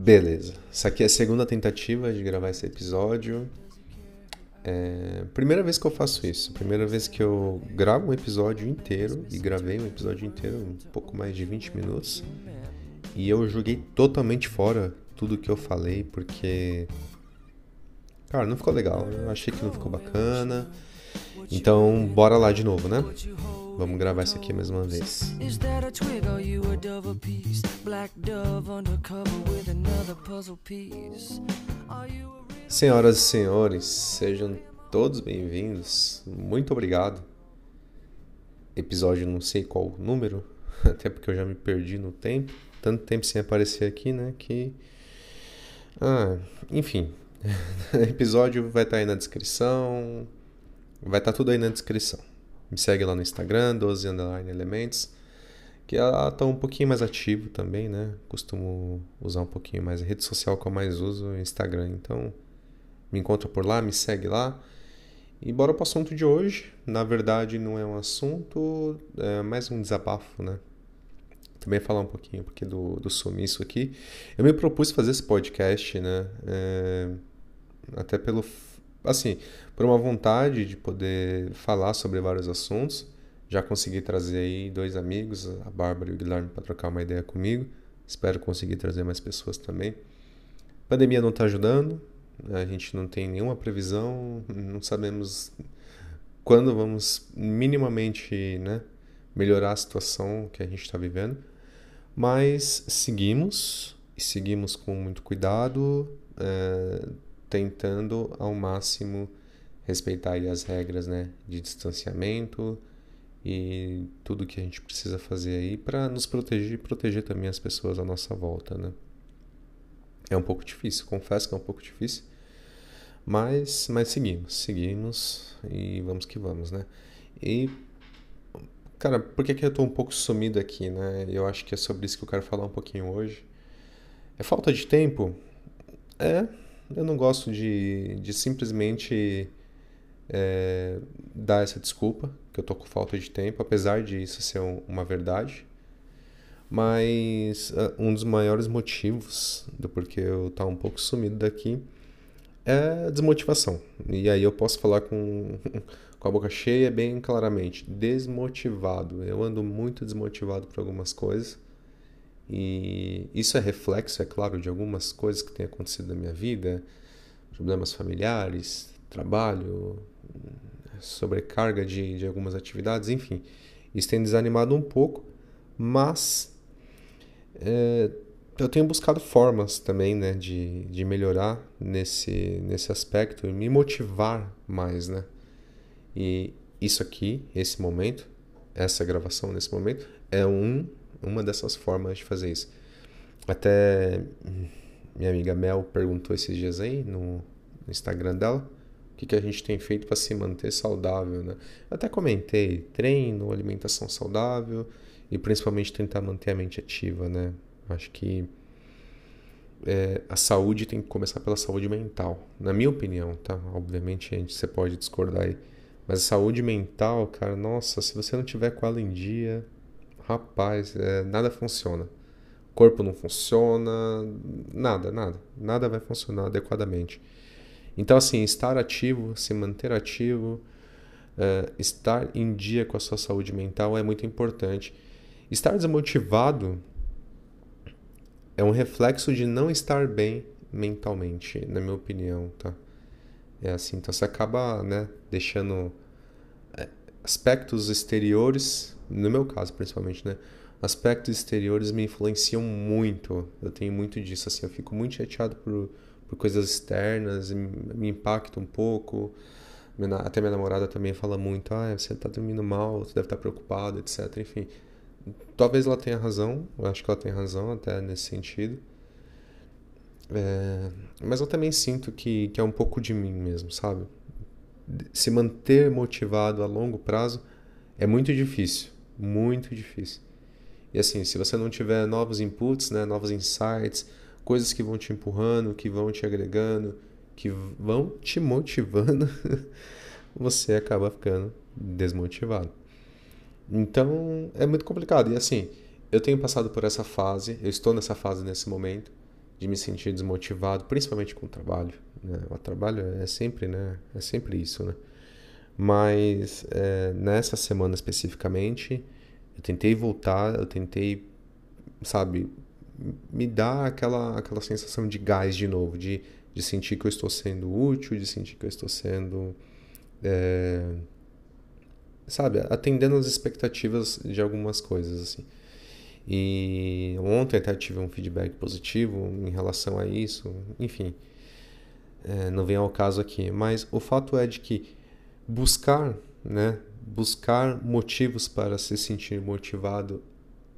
Beleza. Essa aqui é a segunda tentativa de gravar esse episódio. É... Primeira vez que eu faço isso. Primeira vez que eu gravo um episódio inteiro. E gravei um episódio inteiro, um pouco mais de 20 minutos. E eu joguei totalmente fora tudo que eu falei, porque. Cara, não ficou legal. Eu achei que não ficou bacana. Então, bora lá de novo, né? Vamos gravar isso aqui mais uma vez. Senhoras e senhores, sejam todos bem-vindos. Muito obrigado. Episódio não sei qual número, até porque eu já me perdi no tempo. Tanto tempo sem aparecer aqui, né? Que. Ah, enfim. episódio vai estar aí na descrição. Vai estar tudo aí na descrição. Me segue lá no Instagram, 12 underline elementos, que ela tá um pouquinho mais ativo também, né? Costumo usar um pouquinho mais a rede social que eu mais uso, o Instagram. Então, me encontra por lá, me segue lá. E bora pro assunto de hoje. Na verdade, não é um assunto, é mais um desabafo, né? Também falar um pouquinho porque do, do sumiço aqui. Eu me propus fazer esse podcast, né? É, até pelo assim, por uma vontade de poder falar sobre vários assuntos. Já consegui trazer aí dois amigos, a Bárbara e o Guilherme, para trocar uma ideia comigo. Espero conseguir trazer mais pessoas também. A pandemia não está ajudando, a gente não tem nenhuma previsão, não sabemos quando vamos minimamente né, melhorar a situação que a gente está vivendo, mas seguimos e seguimos com muito cuidado. É, tentando ao máximo respeitar as regras né, de distanciamento e tudo que a gente precisa fazer aí para nos proteger e proteger também as pessoas à nossa volta. Né? É um pouco difícil, confesso que é um pouco difícil, mas, mas seguimos, seguimos e vamos que vamos, né? E, cara, por que, que eu estou um pouco sumido aqui, né? Eu acho que é sobre isso que eu quero falar um pouquinho hoje. É falta de tempo? É, eu não gosto de, de simplesmente é, dar essa desculpa, que eu tô com falta de tempo, apesar de isso ser um, uma verdade. Mas uh, um dos maiores motivos do porquê eu tá um pouco sumido daqui é a desmotivação. E aí eu posso falar com, com a boca cheia bem claramente. Desmotivado. Eu ando muito desmotivado por algumas coisas. E isso é reflexo, é claro, de algumas coisas que têm acontecido na minha vida, problemas familiares, trabalho, sobrecarga de, de algumas atividades, enfim. Isso tem desanimado um pouco, mas é, eu tenho buscado formas também né, de, de melhorar nesse, nesse aspecto e me motivar mais, né? E isso aqui, esse momento, essa gravação nesse momento, é um uma dessas formas de fazer isso. Até minha amiga Mel perguntou esses dias aí no Instagram dela que, que a gente tem feito para se manter saudável, né? Até comentei treino, alimentação saudável e principalmente tentar manter a mente ativa, né? Acho que é, a saúde tem que começar pela saúde mental, na minha opinião, tá? Obviamente a gente, você pode discordar aí, mas a saúde mental, cara, nossa, se você não tiver com ela em dia, rapaz, é, nada funciona. O corpo não funciona, nada, nada. Nada vai funcionar adequadamente. Então, assim, estar ativo, se manter ativo, é, estar em dia com a sua saúde mental é muito importante. Estar desmotivado é um reflexo de não estar bem mentalmente, na minha opinião, tá? É assim, então você acaba, né, deixando é, aspectos exteriores no meu caso principalmente, né? Aspectos exteriores me influenciam muito. Eu tenho muito disso, assim. Eu fico muito chateado por, por coisas externas, me impacta um pouco. Até minha namorada também fala muito: ah, você tá dormindo mal, você deve estar preocupado, etc. Enfim, talvez ela tenha razão, eu acho que ela tem razão até nesse sentido. É, mas eu também sinto que, que é um pouco de mim mesmo, sabe? Se manter motivado a longo prazo é muito difícil muito difícil. E assim, se você não tiver novos inputs, né, novos insights, coisas que vão te empurrando, que vão te agregando, que vão te motivando, você acaba ficando desmotivado. Então, é muito complicado. E assim, eu tenho passado por essa fase, eu estou nessa fase nesse momento, de me sentir desmotivado, principalmente com o trabalho. Né? O trabalho é sempre, né? É sempre isso, né? Mas é, nessa semana especificamente, eu tentei voltar, eu tentei, sabe, me dar aquela, aquela sensação de gás de novo, de, de sentir que eu estou sendo útil, de sentir que eu estou sendo. É, sabe, atendendo às expectativas de algumas coisas, assim. E ontem até tive um feedback positivo em relação a isso, enfim, é, não vem ao caso aqui, mas o fato é de que buscar, né, buscar motivos para se sentir motivado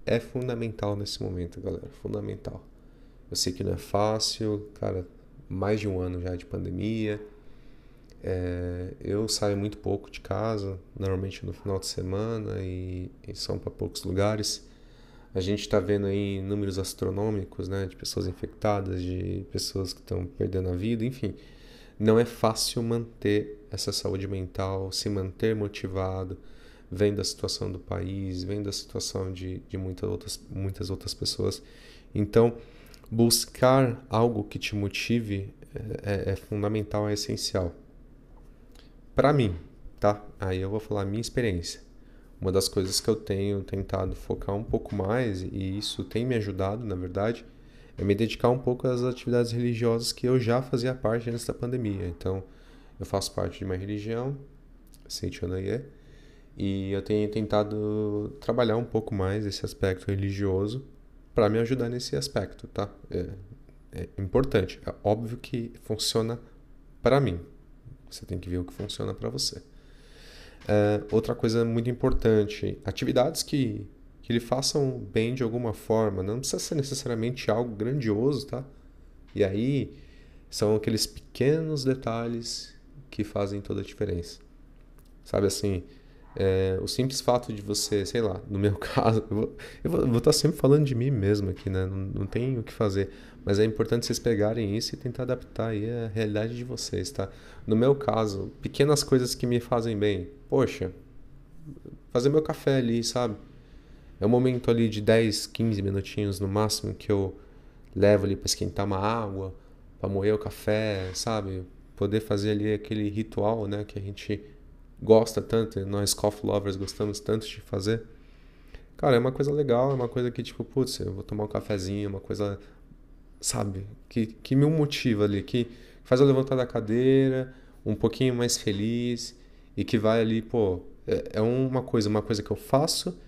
é fundamental nesse momento, galera, fundamental. Eu sei que não é fácil, cara, mais de um ano já de pandemia, é, eu saio muito pouco de casa, normalmente no final de semana e, e são para poucos lugares. A gente está vendo aí números astronômicos, né, de pessoas infectadas, de pessoas que estão perdendo a vida, enfim. Não é fácil manter essa saúde mental, se manter motivado, vendo a situação do país, vendo a situação de, de muitas, outras, muitas outras pessoas. Então, buscar algo que te motive é, é, é fundamental, é essencial. Para mim, tá? Aí eu vou falar a minha experiência. Uma das coisas que eu tenho tentado focar um pouco mais, e isso tem me ajudado, na verdade, é me dedicar um pouco às atividades religiosas que eu já fazia parte antes da pandemia. Então, eu faço parte de uma religião, Seichonoye, e eu tenho tentado trabalhar um pouco mais esse aspecto religioso para me ajudar nesse aspecto, tá? É, é importante. É óbvio que funciona para mim, você tem que ver o que funciona para você. É, outra coisa muito importante, atividades que, que lhe façam bem de alguma forma, não precisa ser necessariamente algo grandioso, tá? E aí são aqueles pequenos detalhes que fazem toda a diferença. Sabe assim, é, o simples fato de você, sei lá, no meu caso, eu vou, eu vou, estar tá sempre falando de mim mesmo aqui, né? Não, não tem o que fazer. Mas é importante vocês pegarem isso e tentar adaptar aí a realidade de vocês, tá? No meu caso, pequenas coisas que me fazem bem. Poxa, fazer meu café ali, sabe? É um momento ali de 10, 15 minutinhos no máximo que eu levo ali para esquentar uma água, para moer o café, sabe? Poder fazer ali aquele ritual, né, que a gente gosta tanto, nós coffee lovers gostamos tanto de fazer. Cara, é uma coisa legal, é uma coisa que, tipo, putz, eu vou tomar um cafezinho, uma coisa, sabe, que, que me motiva ali, que faz eu levantar da cadeira, um pouquinho mais feliz e que vai ali, pô, é, é uma coisa, uma coisa que eu faço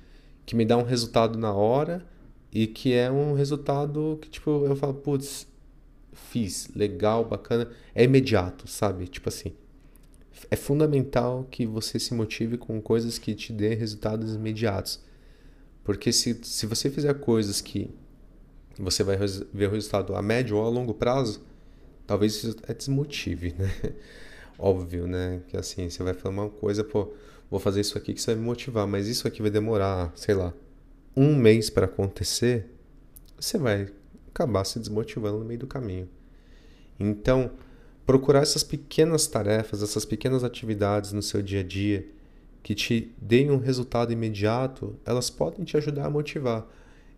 que me dá um resultado na hora e que é um resultado que, tipo, eu falo, putz, fiz, legal, bacana, é imediato, sabe? Tipo assim, é fundamental que você se motive com coisas que te dêem resultados imediatos. Porque se, se você fizer coisas que você vai ver o resultado a médio ou a longo prazo, talvez isso até desmotive, né? Óbvio, né? Que assim, você vai falar uma coisa, pô, vou fazer isso aqui que você vai me motivar, mas isso aqui vai demorar, sei lá, um mês para acontecer, você vai acabar se desmotivando no meio do caminho. Então, procurar essas pequenas tarefas, essas pequenas atividades no seu dia a dia que te deem um resultado imediato, elas podem te ajudar a motivar.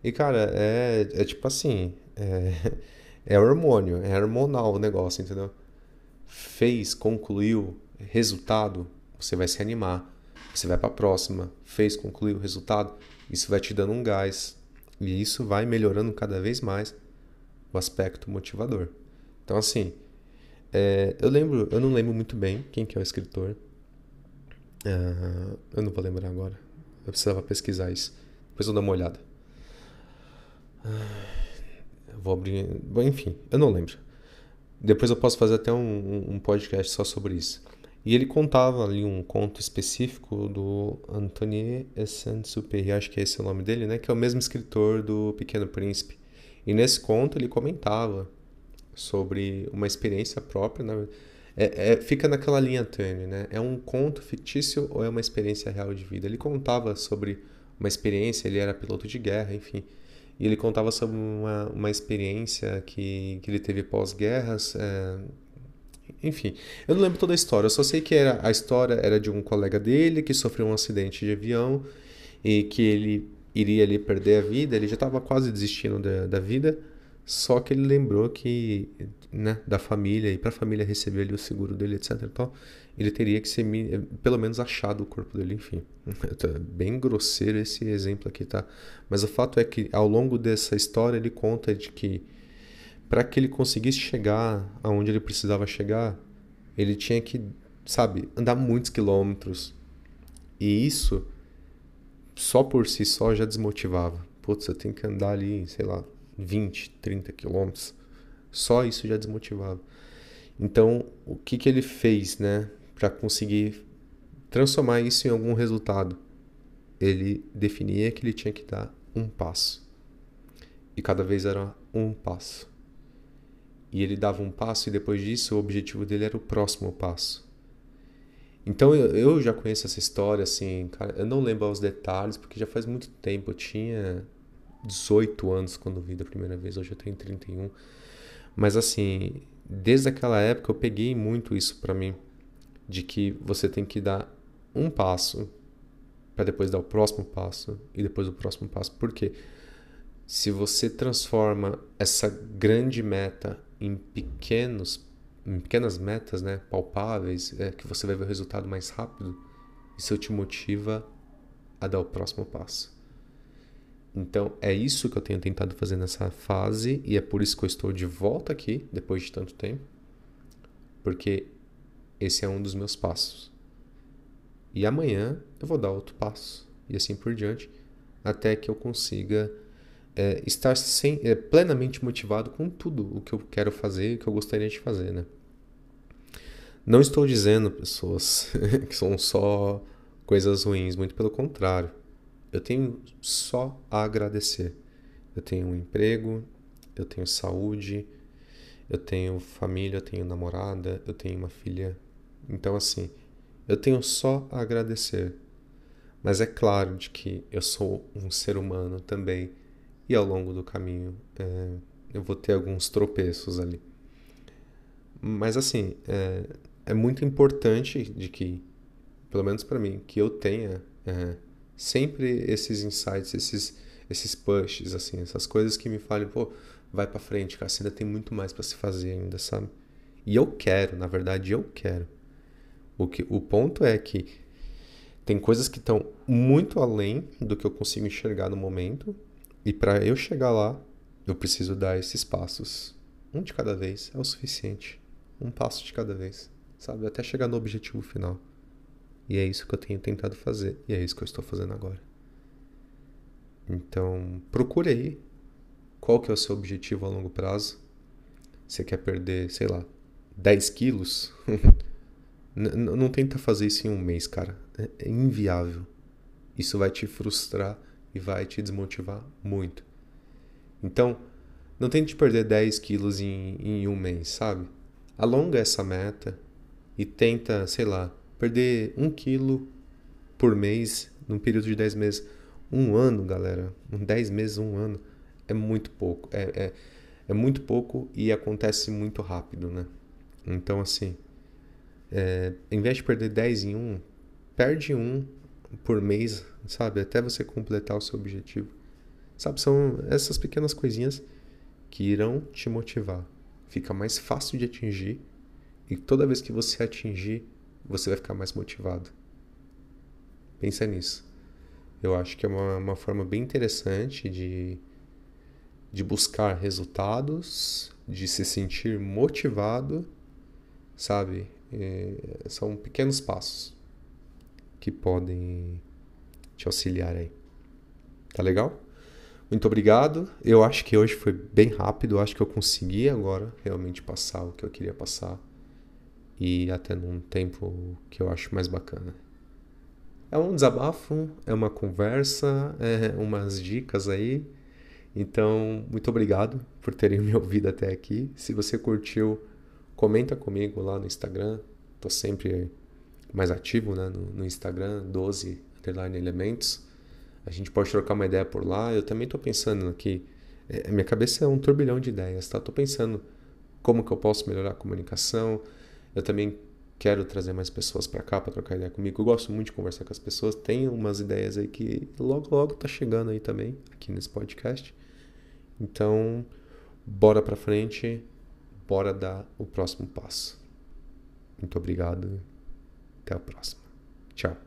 E cara, é, é tipo assim, é, é hormônio, é hormonal o negócio, entendeu? Fez, concluiu, resultado, você vai se animar. Você vai para a próxima, fez, concluiu o resultado, isso vai te dando um gás. E isso vai melhorando cada vez mais o aspecto motivador. Então assim, é, eu lembro, eu não lembro muito bem quem que é o escritor. Uh, eu não vou lembrar agora. Eu precisava pesquisar isso. Depois eu dou uma olhada. Uh, vou abrir. Bom, enfim, eu não lembro. Depois eu posso fazer até um, um podcast só sobre isso. E ele contava ali um conto específico do Antoine Saint-Exupéry, acho que é esse o nome dele, né? Que é o mesmo escritor do Pequeno Príncipe. E nesse conto ele comentava sobre uma experiência própria. Né? É, é, fica naquela linha tênue, né? É um conto fictício ou é uma experiência real de vida? Ele contava sobre uma experiência, ele era piloto de guerra, enfim. E ele contava sobre uma, uma experiência que, que ele teve pós-guerras. É... Enfim, eu não lembro toda a história, eu só sei que era, a história era de um colega dele que sofreu um acidente de avião e que ele iria ali perder a vida, ele já estava quase desistindo da, da vida Só que ele lembrou que, né, da família, e para a família receber ali o seguro dele, etc. Então, ele teria que ser, pelo menos, achado o corpo dele, enfim. Bem grosseiro esse exemplo aqui, tá? Mas o fato é que, ao longo dessa história, ele conta de que, para que ele conseguisse chegar aonde ele precisava chegar, ele tinha que, sabe, andar muitos quilômetros. E isso, só por si só, já desmotivava. Putz, eu tenho que andar ali, sei lá, 20, 30 quilômetros, só isso já desmotivava. Então, o que, que ele fez, né, para conseguir transformar isso em algum resultado? Ele definia que ele tinha que dar um passo. E cada vez era um passo. E ele dava um passo e depois disso o objetivo dele era o próximo passo. Então eu, já conheço essa história, assim, cara, eu não lembro os detalhes porque já faz muito tempo. Eu tinha 18 anos quando vi da primeira vez, hoje eu tenho 31. Mas assim, desde aquela época eu peguei muito isso para mim, de que você tem que dar um passo para depois dar o próximo passo e depois o próximo passo. Por quê? Se você transforma essa grande meta em pequenos em pequenas metas, né, palpáveis, é, que você vai ver o resultado mais rápido, isso te motiva a dar o próximo passo. Então é isso que eu tenho tentado fazer nessa fase e é por isso que eu estou de volta aqui depois de tanto tempo, porque esse é um dos meus passos. E amanhã eu vou dar outro passo e assim por diante, até que eu consiga é, estar sem, é, plenamente motivado com tudo o que eu quero fazer e que eu gostaria de fazer, né? Não estou dizendo, pessoas, que são só coisas ruins, muito pelo contrário eu tenho só a agradecer. Eu tenho um emprego, eu tenho saúde, eu tenho família, eu tenho namorada, eu tenho uma filha. Então, assim, eu tenho só a agradecer. Mas é claro de que eu sou um ser humano também e ao longo do caminho é, eu vou ter alguns tropeços ali. Mas, assim, é, é muito importante de que, pelo menos para mim, que eu tenha. É, sempre esses insights, esses esses pushes, assim, essas coisas que me falem, pô, vai para frente, cara, você ainda tem muito mais para se fazer ainda, sabe? E eu quero, na verdade, eu quero. O que o ponto é que tem coisas que estão muito além do que eu consigo enxergar no momento, e para eu chegar lá, eu preciso dar esses passos. Um de cada vez é o suficiente. Um passo de cada vez, sabe? Até chegar no objetivo final. E é isso que eu tenho tentado fazer. E é isso que eu estou fazendo agora. Então, procure aí qual que é o seu objetivo a longo prazo. Você quer perder, sei lá, 10 quilos? não tenta fazer isso em um mês, cara. É, é inviável. Isso vai te frustrar e vai te desmotivar muito. Então, não tente perder 10 quilos em, em um mês, sabe? Alonga essa meta e tenta, sei lá, Perder um quilo por mês num período de 10 meses. Um ano, galera, um 10 meses, um ano, é muito pouco. É, é, é muito pouco e acontece muito rápido, né? Então, assim, é, em vez de perder 10 em um, perde um por mês, sabe? Até você completar o seu objetivo. Sabe, são essas pequenas coisinhas que irão te motivar. Fica mais fácil de atingir e toda vez que você atingir, você vai ficar mais motivado. Pensa nisso. Eu acho que é uma, uma forma bem interessante de, de buscar resultados, de se sentir motivado, sabe? É, são pequenos passos que podem te auxiliar aí. Tá legal? Muito obrigado. Eu acho que hoje foi bem rápido. Eu acho que eu consegui agora realmente passar o que eu queria passar e até num tempo que eu acho mais bacana. É um desabafo, é uma conversa, é umas dicas aí. Então, muito obrigado por terem me ouvido até aqui. Se você curtiu, comenta comigo lá no Instagram. Tô sempre mais ativo né, no, no Instagram, 12 underline elementos. A gente pode trocar uma ideia por lá. Eu também estou pensando aqui. É, minha cabeça é um turbilhão de ideias, tá? Tô pensando como que eu posso melhorar a comunicação, eu também quero trazer mais pessoas para cá para trocar ideia comigo. Eu gosto muito de conversar com as pessoas. Tem umas ideias aí que logo logo tá chegando aí também aqui nesse podcast. Então, bora para frente, bora dar o próximo passo. Muito obrigado. Até a próxima. Tchau.